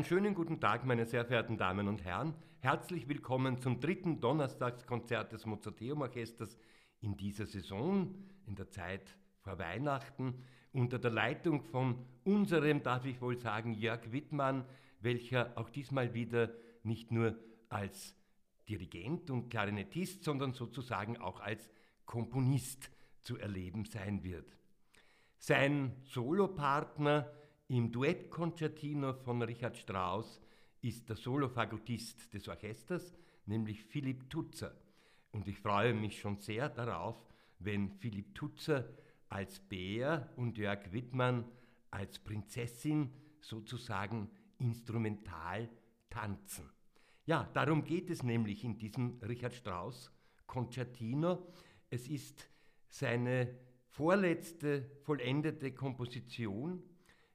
Einen schönen guten Tag, meine sehr verehrten Damen und Herren. Herzlich willkommen zum dritten Donnerstagskonzert des Mozarteum Orchesters in dieser Saison, in der Zeit vor Weihnachten, unter der Leitung von unserem, darf ich wohl sagen, Jörg Wittmann, welcher auch diesmal wieder nicht nur als Dirigent und Klarinettist, sondern sozusagen auch als Komponist zu erleben sein wird. Sein Solopartner im Duettkonzertino von Richard Strauss ist der Solofagottist des Orchesters, nämlich Philipp Tutzer. Und ich freue mich schon sehr darauf, wenn Philipp Tutzer als Bär und Jörg Wittmann als Prinzessin sozusagen instrumental tanzen. Ja, darum geht es nämlich in diesem Richard Strauss Concertino. Es ist seine vorletzte vollendete Komposition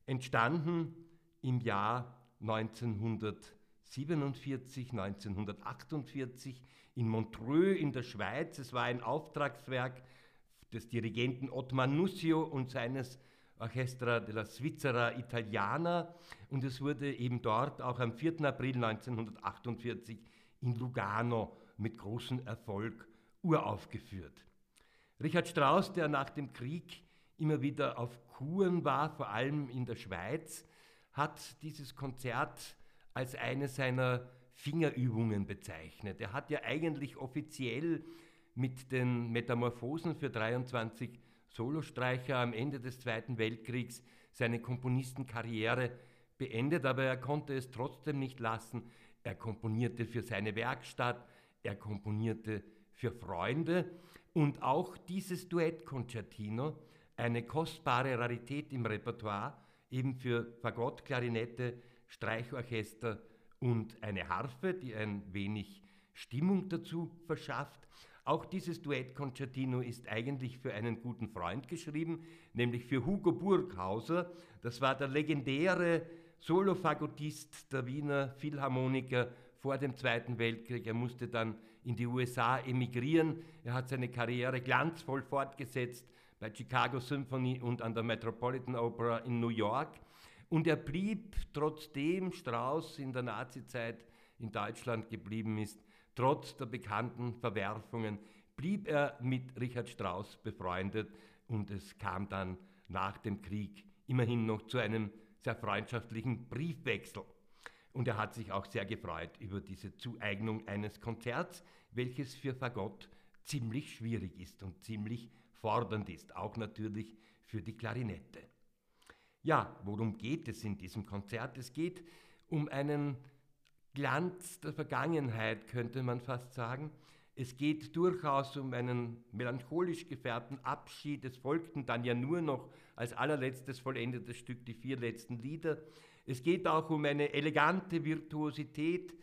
entstanden im Jahr 1947, 1948 in Montreux in der Schweiz. Es war ein Auftragswerk des Dirigenten Ottmar Nussio und seines Orchestra della Svizzera Italiana und es wurde eben dort auch am 4. April 1948 in Lugano mit großem Erfolg uraufgeführt. Richard Strauss, der nach dem Krieg immer wieder auf Kuren war, vor allem in der Schweiz, hat dieses Konzert als eine seiner Fingerübungen bezeichnet. Er hat ja eigentlich offiziell mit den Metamorphosen für 23 Solostreicher am Ende des Zweiten Weltkriegs seine Komponistenkarriere beendet, aber er konnte es trotzdem nicht lassen. Er komponierte für seine Werkstatt, er komponierte für Freunde und auch dieses Duettkonzertino eine kostbare Rarität im Repertoire, eben für Fagott, Klarinette, Streichorchester und eine Harfe, die ein wenig Stimmung dazu verschafft. Auch dieses Duettkonzertino ist eigentlich für einen guten Freund geschrieben, nämlich für Hugo Burghauser. Das war der legendäre Solofagottist der Wiener Philharmoniker vor dem Zweiten Weltkrieg. Er musste dann in die USA emigrieren. Er hat seine Karriere glanzvoll fortgesetzt bei Chicago Symphony und an der Metropolitan Opera in New York. Und er blieb, trotzdem Strauss in der Nazizeit in Deutschland geblieben ist, trotz der bekannten Verwerfungen, blieb er mit Richard Strauss befreundet und es kam dann nach dem Krieg immerhin noch zu einem sehr freundschaftlichen Briefwechsel. Und er hat sich auch sehr gefreut über diese Zueignung eines Konzerts, welches für Fagott ziemlich schwierig ist und ziemlich fordernd ist, auch natürlich für die Klarinette. Ja, worum geht es in diesem Konzert? Es geht um einen Glanz der Vergangenheit, könnte man fast sagen. Es geht durchaus um einen melancholisch gefärbten Abschied. Es folgten dann ja nur noch als allerletztes vollendetes Stück die vier letzten Lieder. Es geht auch um eine elegante Virtuosität.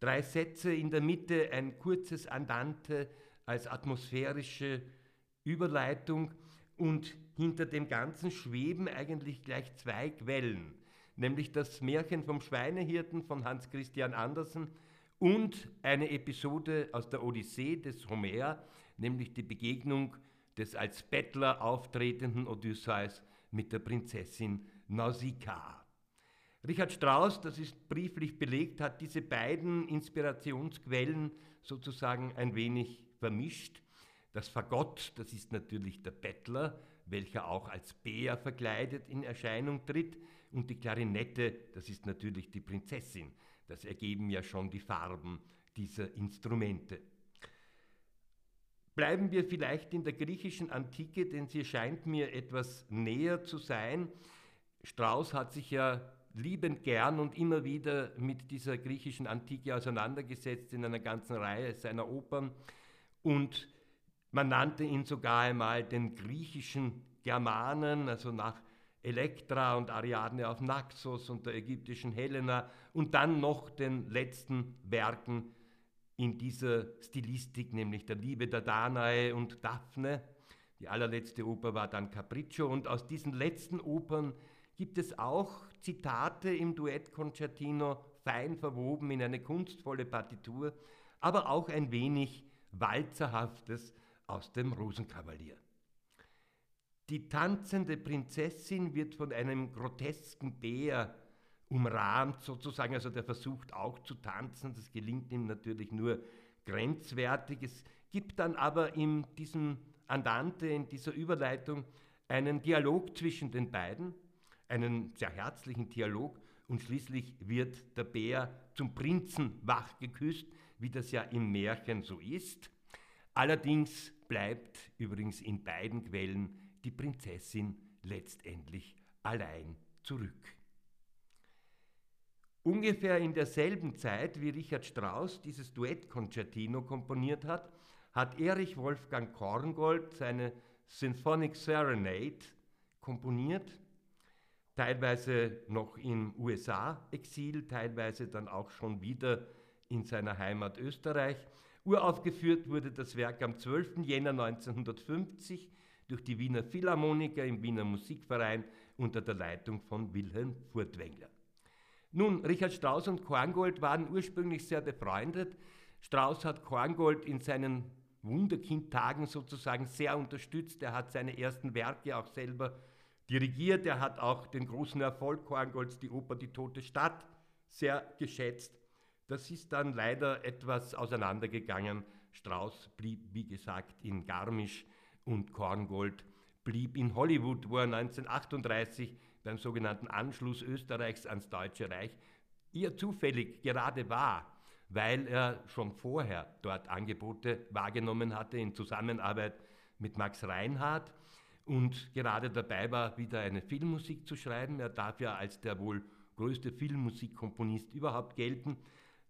Drei Sätze in der Mitte, ein kurzes Andante als atmosphärische Überleitung und hinter dem Ganzen schweben eigentlich gleich zwei Quellen, nämlich das Märchen vom Schweinehirten von Hans Christian Andersen und eine Episode aus der Odyssee des Homer, nämlich die Begegnung des als Bettler auftretenden Odysseus mit der Prinzessin Nausicaa. Richard Strauss, das ist brieflich belegt, hat diese beiden Inspirationsquellen sozusagen ein wenig vermischt das Fagott, das ist natürlich der Bettler, welcher auch als Bär verkleidet in Erscheinung tritt. Und die Klarinette, das ist natürlich die Prinzessin. Das ergeben ja schon die Farben dieser Instrumente. Bleiben wir vielleicht in der griechischen Antike, denn sie scheint mir etwas näher zu sein. Strauss hat sich ja liebend gern und immer wieder mit dieser griechischen Antike auseinandergesetzt in einer ganzen Reihe seiner Opern. Und man nannte ihn sogar einmal den griechischen Germanen, also nach Elektra und Ariadne auf Naxos und der ägyptischen Helena und dann noch den letzten Werken in dieser Stilistik, nämlich der Liebe der Danae und Daphne. Die allerletzte Oper war dann Capriccio und aus diesen letzten Opern gibt es auch Zitate im Duettconcertino, fein verwoben in eine kunstvolle Partitur, aber auch ein wenig Walzerhaftes, aus dem Rosenkavalier. Die tanzende Prinzessin wird von einem grotesken Bär umrahmt sozusagen, also der versucht auch zu tanzen, das gelingt ihm natürlich nur grenzwertig. Es gibt dann aber in diesem Andante, in dieser Überleitung, einen Dialog zwischen den beiden, einen sehr herzlichen Dialog und schließlich wird der Bär zum Prinzen wach geküsst, wie das ja im Märchen so ist. Allerdings bleibt übrigens in beiden Quellen die Prinzessin letztendlich allein zurück. Ungefähr in derselben Zeit, wie Richard Strauss dieses Duettconcertino komponiert hat, hat Erich Wolfgang Korngold seine Symphonic Serenade komponiert, teilweise noch im USA-Exil, teilweise dann auch schon wieder in seiner Heimat Österreich. Uraufgeführt wurde das Werk am 12. Jänner 1950 durch die Wiener Philharmoniker im Wiener Musikverein unter der Leitung von Wilhelm Furtwängler. Nun, Richard Strauss und Korngold waren ursprünglich sehr befreundet. Strauss hat Korngold in seinen Wunderkindtagen sozusagen sehr unterstützt. Er hat seine ersten Werke auch selber dirigiert. Er hat auch den großen Erfolg Korngolds, die Oper Die Tote Stadt, sehr geschätzt. Das ist dann leider etwas auseinandergegangen. Strauss blieb, wie gesagt, in Garmisch und Korngold blieb in Hollywood, wo er 1938 beim sogenannten Anschluss Österreichs ans Deutsche Reich eher zufällig gerade war, weil er schon vorher dort Angebote wahrgenommen hatte in Zusammenarbeit mit Max Reinhardt und gerade dabei war, wieder eine Filmmusik zu schreiben. Er darf ja als der wohl größte Filmmusikkomponist überhaupt gelten,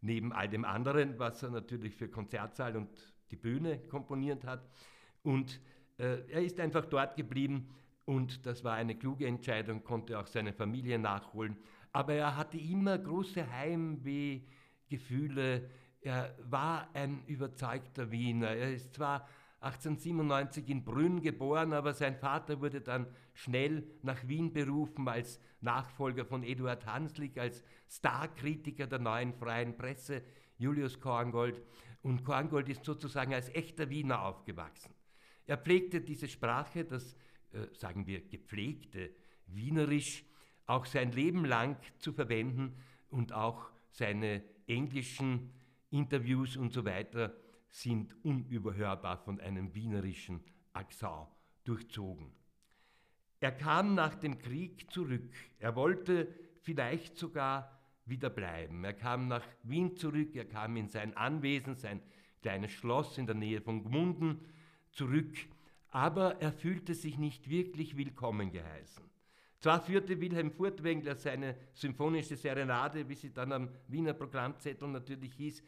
neben all dem anderen, was er natürlich für Konzertsaal und die Bühne komponiert hat. Und äh, er ist einfach dort geblieben und das war eine kluge Entscheidung, konnte auch seine Familie nachholen. Aber er hatte immer große Heimwehgefühle. Er war ein überzeugter Wiener. Er ist zwar 1897 in Brünn geboren, aber sein Vater wurde dann schnell nach Wien berufen als Nachfolger von Eduard Hanslick, als Starkritiker der neuen freien Presse, Julius Korngold. Und Korngold ist sozusagen als echter Wiener aufgewachsen. Er pflegte diese Sprache, das äh, sagen wir, gepflegte Wienerisch auch sein Leben lang zu verwenden und auch seine englischen Interviews und so weiter sind unüberhörbar von einem wienerischen Akzent durchzogen. Er kam nach dem Krieg zurück. Er wollte vielleicht sogar wieder bleiben. Er kam nach Wien zurück, er kam in sein Anwesen, sein kleines Schloss in der Nähe von Gmunden zurück aber er fühlte sich nicht wirklich willkommen geheißen. Zwar führte Wilhelm Furtwängler seine symphonische Serenade, wie sie dann am Wiener Programmzettel natürlich hieß,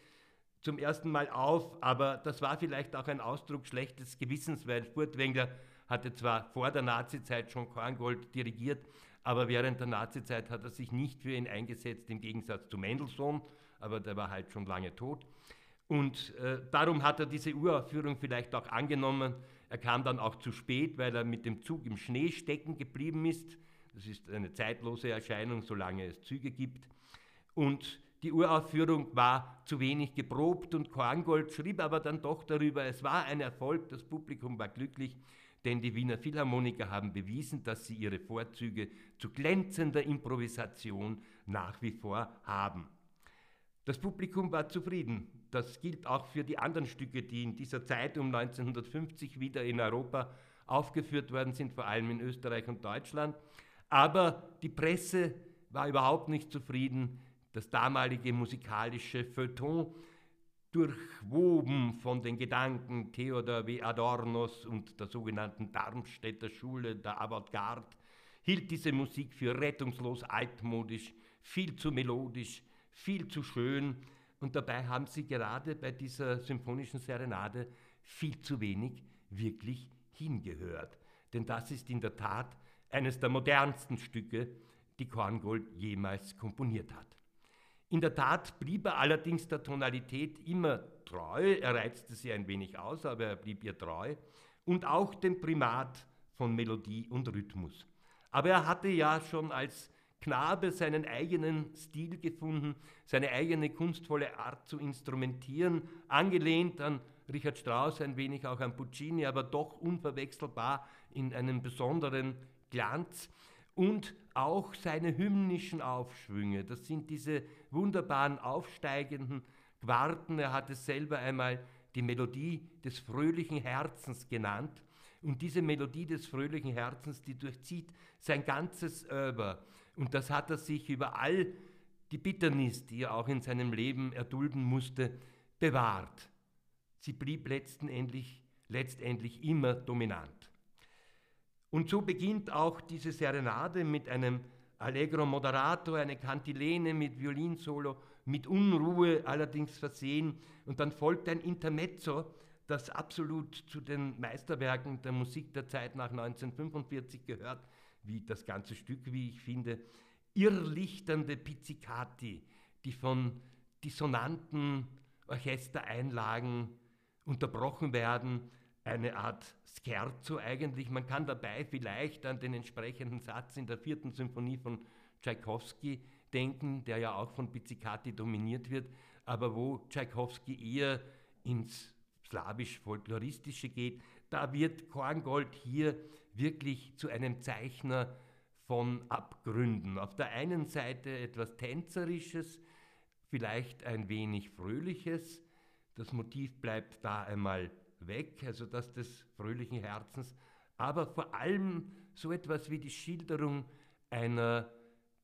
zum ersten Mal auf, aber das war vielleicht auch ein Ausdruck schlechtes Gewissens, weil Furtwängler hatte zwar vor der Nazizeit schon Korngold dirigiert, aber während der Nazizeit hat er sich nicht für ihn eingesetzt, im Gegensatz zu Mendelssohn, aber der war halt schon lange tot. Und äh, darum hat er diese Uraufführung vielleicht auch angenommen, er kam dann auch zu spät, weil er mit dem Zug im Schnee stecken geblieben ist. Das ist eine zeitlose Erscheinung, solange es Züge gibt. Und die Uraufführung war zu wenig geprobt und Korngold schrieb aber dann doch darüber, es war ein Erfolg, das Publikum war glücklich, denn die Wiener Philharmoniker haben bewiesen, dass sie ihre Vorzüge zu glänzender Improvisation nach wie vor haben. Das Publikum war zufrieden. Das gilt auch für die anderen Stücke, die in dieser Zeit um 1950 wieder in Europa aufgeführt worden sind, vor allem in Österreich und Deutschland. Aber die Presse war überhaupt nicht zufrieden. Das damalige musikalische Feuilleton, durchwoben von den Gedanken Theodor W. Adornos und der sogenannten Darmstädter Schule der Avantgarde, hielt diese Musik für rettungslos altmodisch, viel zu melodisch, viel zu schön und dabei haben sie gerade bei dieser symphonischen Serenade viel zu wenig wirklich hingehört. Denn das ist in der Tat eines der modernsten Stücke, die Korngold jemals komponiert hat. In der Tat blieb er allerdings der Tonalität immer treu, er reizte sie ein wenig aus, aber er blieb ihr treu und auch dem Primat von Melodie und Rhythmus. Aber er hatte ja schon als Knabe seinen eigenen Stil gefunden, seine eigene kunstvolle Art zu instrumentieren, angelehnt an Richard Strauss, ein wenig auch an Puccini, aber doch unverwechselbar in einem besonderen Glanz. und auch seine hymnischen Aufschwünge. Das sind diese wunderbaren aufsteigenden Quarten. Er hat es selber einmal die Melodie des fröhlichen Herzens genannt. Und diese Melodie des fröhlichen Herzens, die durchzieht sein ganzes Oeuvre. Und das hat er sich über all die Bitternis, die er auch in seinem Leben erdulden musste, bewahrt. Sie blieb letztendlich, letztendlich immer dominant. Und so beginnt auch diese Serenade mit einem Allegro moderato, eine Kantilene mit Violinsolo, mit Unruhe allerdings versehen. Und dann folgt ein Intermezzo, das absolut zu den Meisterwerken der Musik der Zeit nach 1945 gehört, wie das ganze Stück, wie ich finde, irrlichternde Pizzicati, die von dissonanten Orchestereinlagen unterbrochen werden, eine Art Scherzo eigentlich. Man kann dabei vielleicht an den entsprechenden Satz in der vierten Symphonie von Tchaikovsky denken, der ja auch von Pizzicati dominiert wird, aber wo Tchaikovsky eher ins slawisch-folkloristische geht. Da wird Korngold hier wirklich zu einem Zeichner von Abgründen. Auf der einen Seite etwas Tänzerisches, vielleicht ein wenig Fröhliches. Das Motiv bleibt da einmal weg, also das des fröhlichen Herzens, aber vor allem so etwas wie die Schilderung einer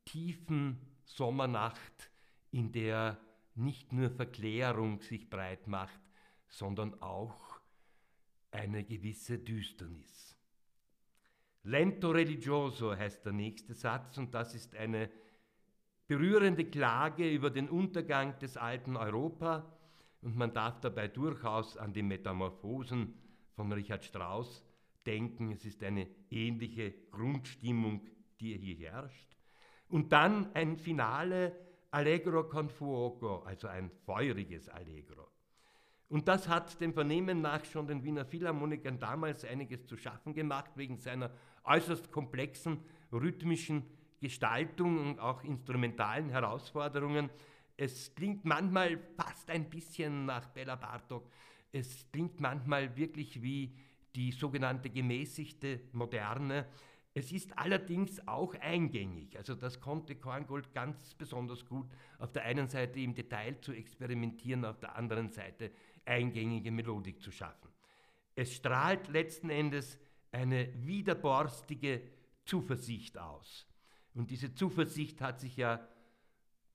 tiefen Sommernacht, in der nicht nur Verklärung sich breit macht, sondern auch eine gewisse Düsternis. Lento religioso heißt der nächste Satz und das ist eine berührende Klage über den Untergang des alten Europa und man darf dabei durchaus an die Metamorphosen von Richard Strauss denken. Es ist eine ähnliche Grundstimmung, die hier herrscht. Und dann ein Finale Allegro con fuoco, also ein feuriges Allegro. Und das hat dem Vernehmen nach schon den Wiener Philharmonikern damals einiges zu schaffen gemacht, wegen seiner äußerst komplexen rhythmischen Gestaltung und auch instrumentalen Herausforderungen. Es klingt manchmal fast ein bisschen nach Bella Bartok. Es klingt manchmal wirklich wie die sogenannte gemäßigte Moderne. Es ist allerdings auch eingängig. Also das konnte Korngold ganz besonders gut auf der einen Seite im Detail zu experimentieren, auf der anderen Seite eingängige Melodik zu schaffen. Es strahlt letzten Endes eine widerborstige Zuversicht aus. Und diese Zuversicht hat sich ja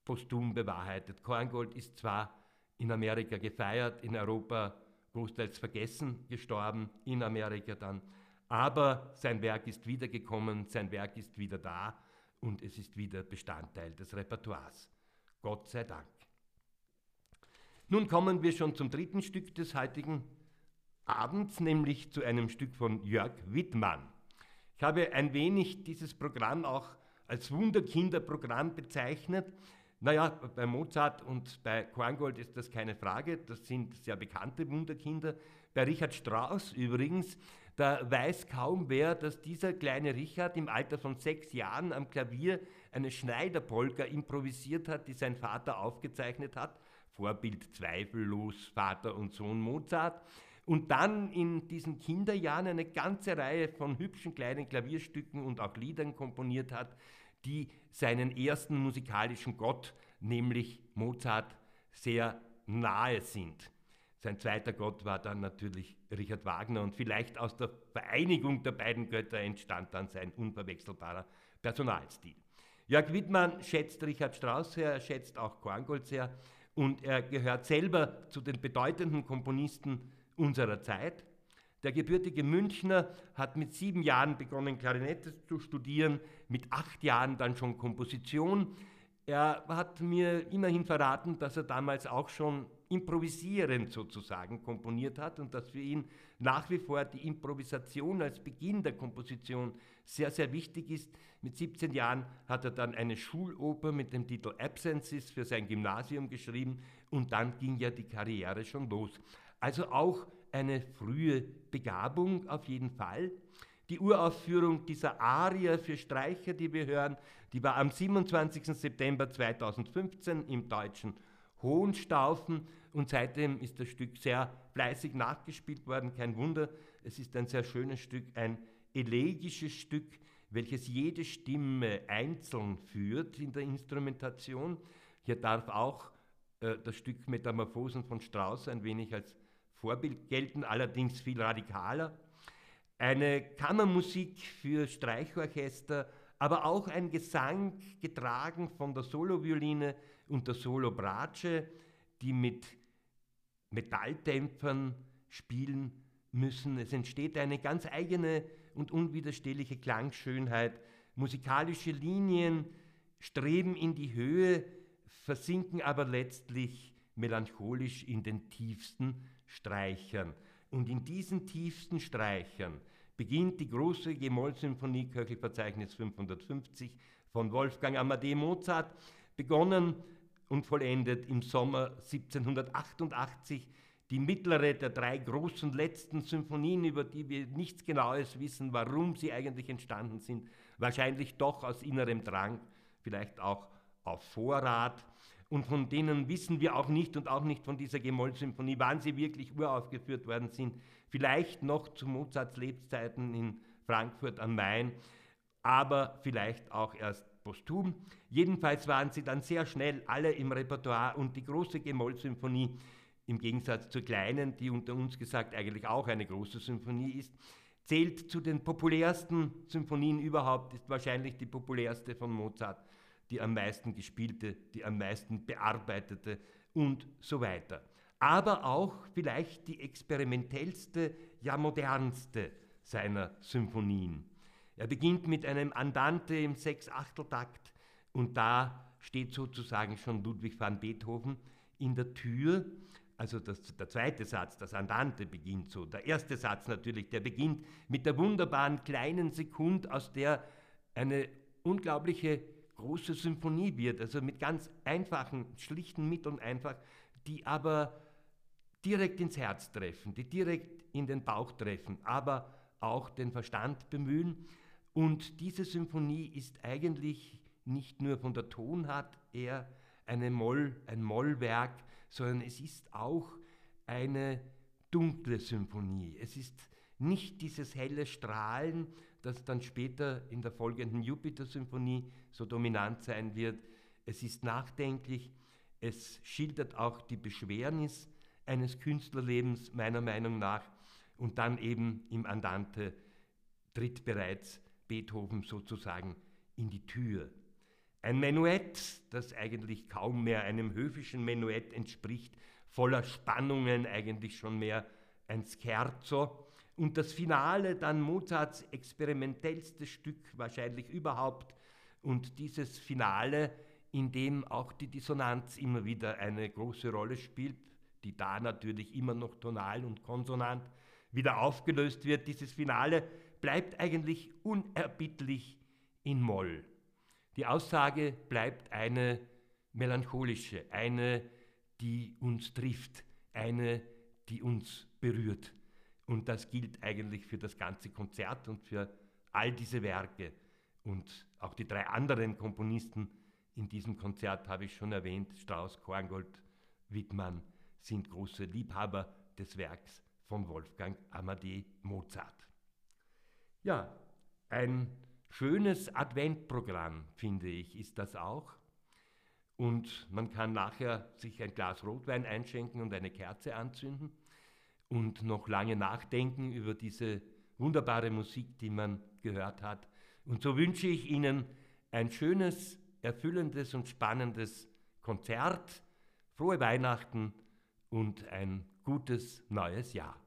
posthum bewahrheitet. Korngold ist zwar in Amerika gefeiert, in Europa großteils vergessen, gestorben, in Amerika dann, aber sein Werk ist wiedergekommen, sein Werk ist wieder da und es ist wieder Bestandteil des Repertoires. Gott sei Dank. Nun kommen wir schon zum dritten Stück des heutigen Abends, nämlich zu einem Stück von Jörg Wittmann. Ich habe ein wenig dieses Programm auch als Wunderkinderprogramm bezeichnet. Naja, bei Mozart und bei Korngold ist das keine Frage, das sind sehr bekannte Wunderkinder. Bei Richard Strauss übrigens, da weiß kaum wer, dass dieser kleine Richard im Alter von sechs Jahren am Klavier eine Schneiderpolka improvisiert hat, die sein Vater aufgezeichnet hat Vorbild zweifellos Vater und Sohn Mozart. Und dann in diesen Kinderjahren eine ganze Reihe von hübschen kleinen Klavierstücken und auch Liedern komponiert hat, die seinen ersten musikalischen Gott, nämlich Mozart, sehr nahe sind. Sein zweiter Gott war dann natürlich Richard Wagner und vielleicht aus der Vereinigung der beiden Götter entstand dann sein unverwechselbarer Personalstil. Jörg Wittmann schätzt Richard Strauss sehr, er schätzt auch Korngold sehr und er gehört selber zu den bedeutenden Komponisten unserer Zeit. Der gebürtige Münchner hat mit sieben Jahren begonnen, Klarinette zu studieren, mit acht Jahren dann schon Komposition. Er hat mir immerhin verraten, dass er damals auch schon improvisierend sozusagen komponiert hat und dass für ihn nach wie vor die Improvisation als Beginn der Komposition sehr, sehr wichtig ist. Mit 17 Jahren hat er dann eine Schuloper mit dem Titel Absences für sein Gymnasium geschrieben und dann ging ja die Karriere schon los. Also auch eine frühe Begabung auf jeden Fall. Die Uraufführung dieser Arie für Streicher, die wir hören, die war am 27. September 2015 im deutschen Hohenstaufen und seitdem ist das Stück sehr fleißig nachgespielt worden. Kein Wunder, es ist ein sehr schönes Stück, ein elegisches Stück, welches jede Stimme einzeln führt in der Instrumentation. Hier darf auch äh, das Stück Metamorphosen von Strauss ein wenig als Vorbild gelten, allerdings viel radikaler. Eine Kammermusik für Streichorchester, aber auch ein Gesang getragen von der Solovioline und der Solobratsche, die mit Metalldämpfern spielen müssen. Es entsteht eine ganz eigene und unwiderstehliche Klangschönheit. Musikalische Linien streben in die Höhe, versinken aber letztlich melancholisch in den tiefsten Streichern. Und in diesen tiefsten Streichern beginnt die große G-Moll-Symphonie, Köchelverzeichnis 550 von Wolfgang Amadee Mozart, begonnen und vollendet im Sommer 1788 die mittlere der drei großen letzten Symphonien, über die wir nichts Genaues wissen, warum sie eigentlich entstanden sind, wahrscheinlich doch aus innerem Drang, vielleicht auch auf Vorrat. Und von denen wissen wir auch nicht und auch nicht von dieser G-Moll-Symphonie, wann sie wirklich uraufgeführt worden sind. Vielleicht noch zu Mozarts Lebzeiten in Frankfurt am Main, aber vielleicht auch erst posthum. Jedenfalls waren sie dann sehr schnell alle im Repertoire und die große G-Moll-Symphonie im Gegensatz zur kleinen, die unter uns gesagt eigentlich auch eine große Symphonie ist, zählt zu den populärsten Symphonien überhaupt, ist wahrscheinlich die populärste von Mozart, die am meisten gespielte, die am meisten bearbeitete und so weiter. Aber auch vielleicht die experimentellste, ja modernste seiner Symphonien. Er beginnt mit einem Andante im Sechs-Achtel-Takt und da steht sozusagen schon Ludwig van Beethoven in der Tür also das, der zweite Satz, das Andante beginnt so. Der erste Satz natürlich, der beginnt mit der wunderbaren kleinen Sekund, aus der eine unglaubliche große Symphonie wird. Also mit ganz einfachen, schlichten Mitteln einfach, die aber direkt ins Herz treffen, die direkt in den Bauch treffen, aber auch den Verstand bemühen. Und diese Symphonie ist eigentlich nicht nur von der Tonart eher eine Moll, ein Mollwerk, sondern es ist auch eine dunkle Symphonie. Es ist nicht dieses helle Strahlen, das dann später in der folgenden Jupiter-Symphonie so dominant sein wird. Es ist nachdenklich, es schildert auch die Beschwernis eines Künstlerlebens meiner Meinung nach und dann eben im Andante tritt bereits Beethoven sozusagen in die Tür. Ein Menuett, das eigentlich kaum mehr einem höfischen Menuett entspricht, voller Spannungen, eigentlich schon mehr ein Scherzo. Und das Finale dann Mozarts experimentellstes Stück wahrscheinlich überhaupt. Und dieses Finale, in dem auch die Dissonanz immer wieder eine große Rolle spielt, die da natürlich immer noch tonal und konsonant wieder aufgelöst wird. Dieses Finale bleibt eigentlich unerbittlich in Moll. Die Aussage bleibt eine melancholische, eine, die uns trifft, eine, die uns berührt. Und das gilt eigentlich für das ganze Konzert und für all diese Werke. Und auch die drei anderen Komponisten in diesem Konzert habe ich schon erwähnt, Strauss, Korngold, Wittmann, sind große Liebhaber des Werks von Wolfgang Amadee Mozart. Ja, ein Schönes Adventprogramm, finde ich, ist das auch. Und man kann nachher sich ein Glas Rotwein einschenken und eine Kerze anzünden und noch lange nachdenken über diese wunderbare Musik, die man gehört hat. Und so wünsche ich Ihnen ein schönes, erfüllendes und spannendes Konzert, frohe Weihnachten und ein gutes neues Jahr.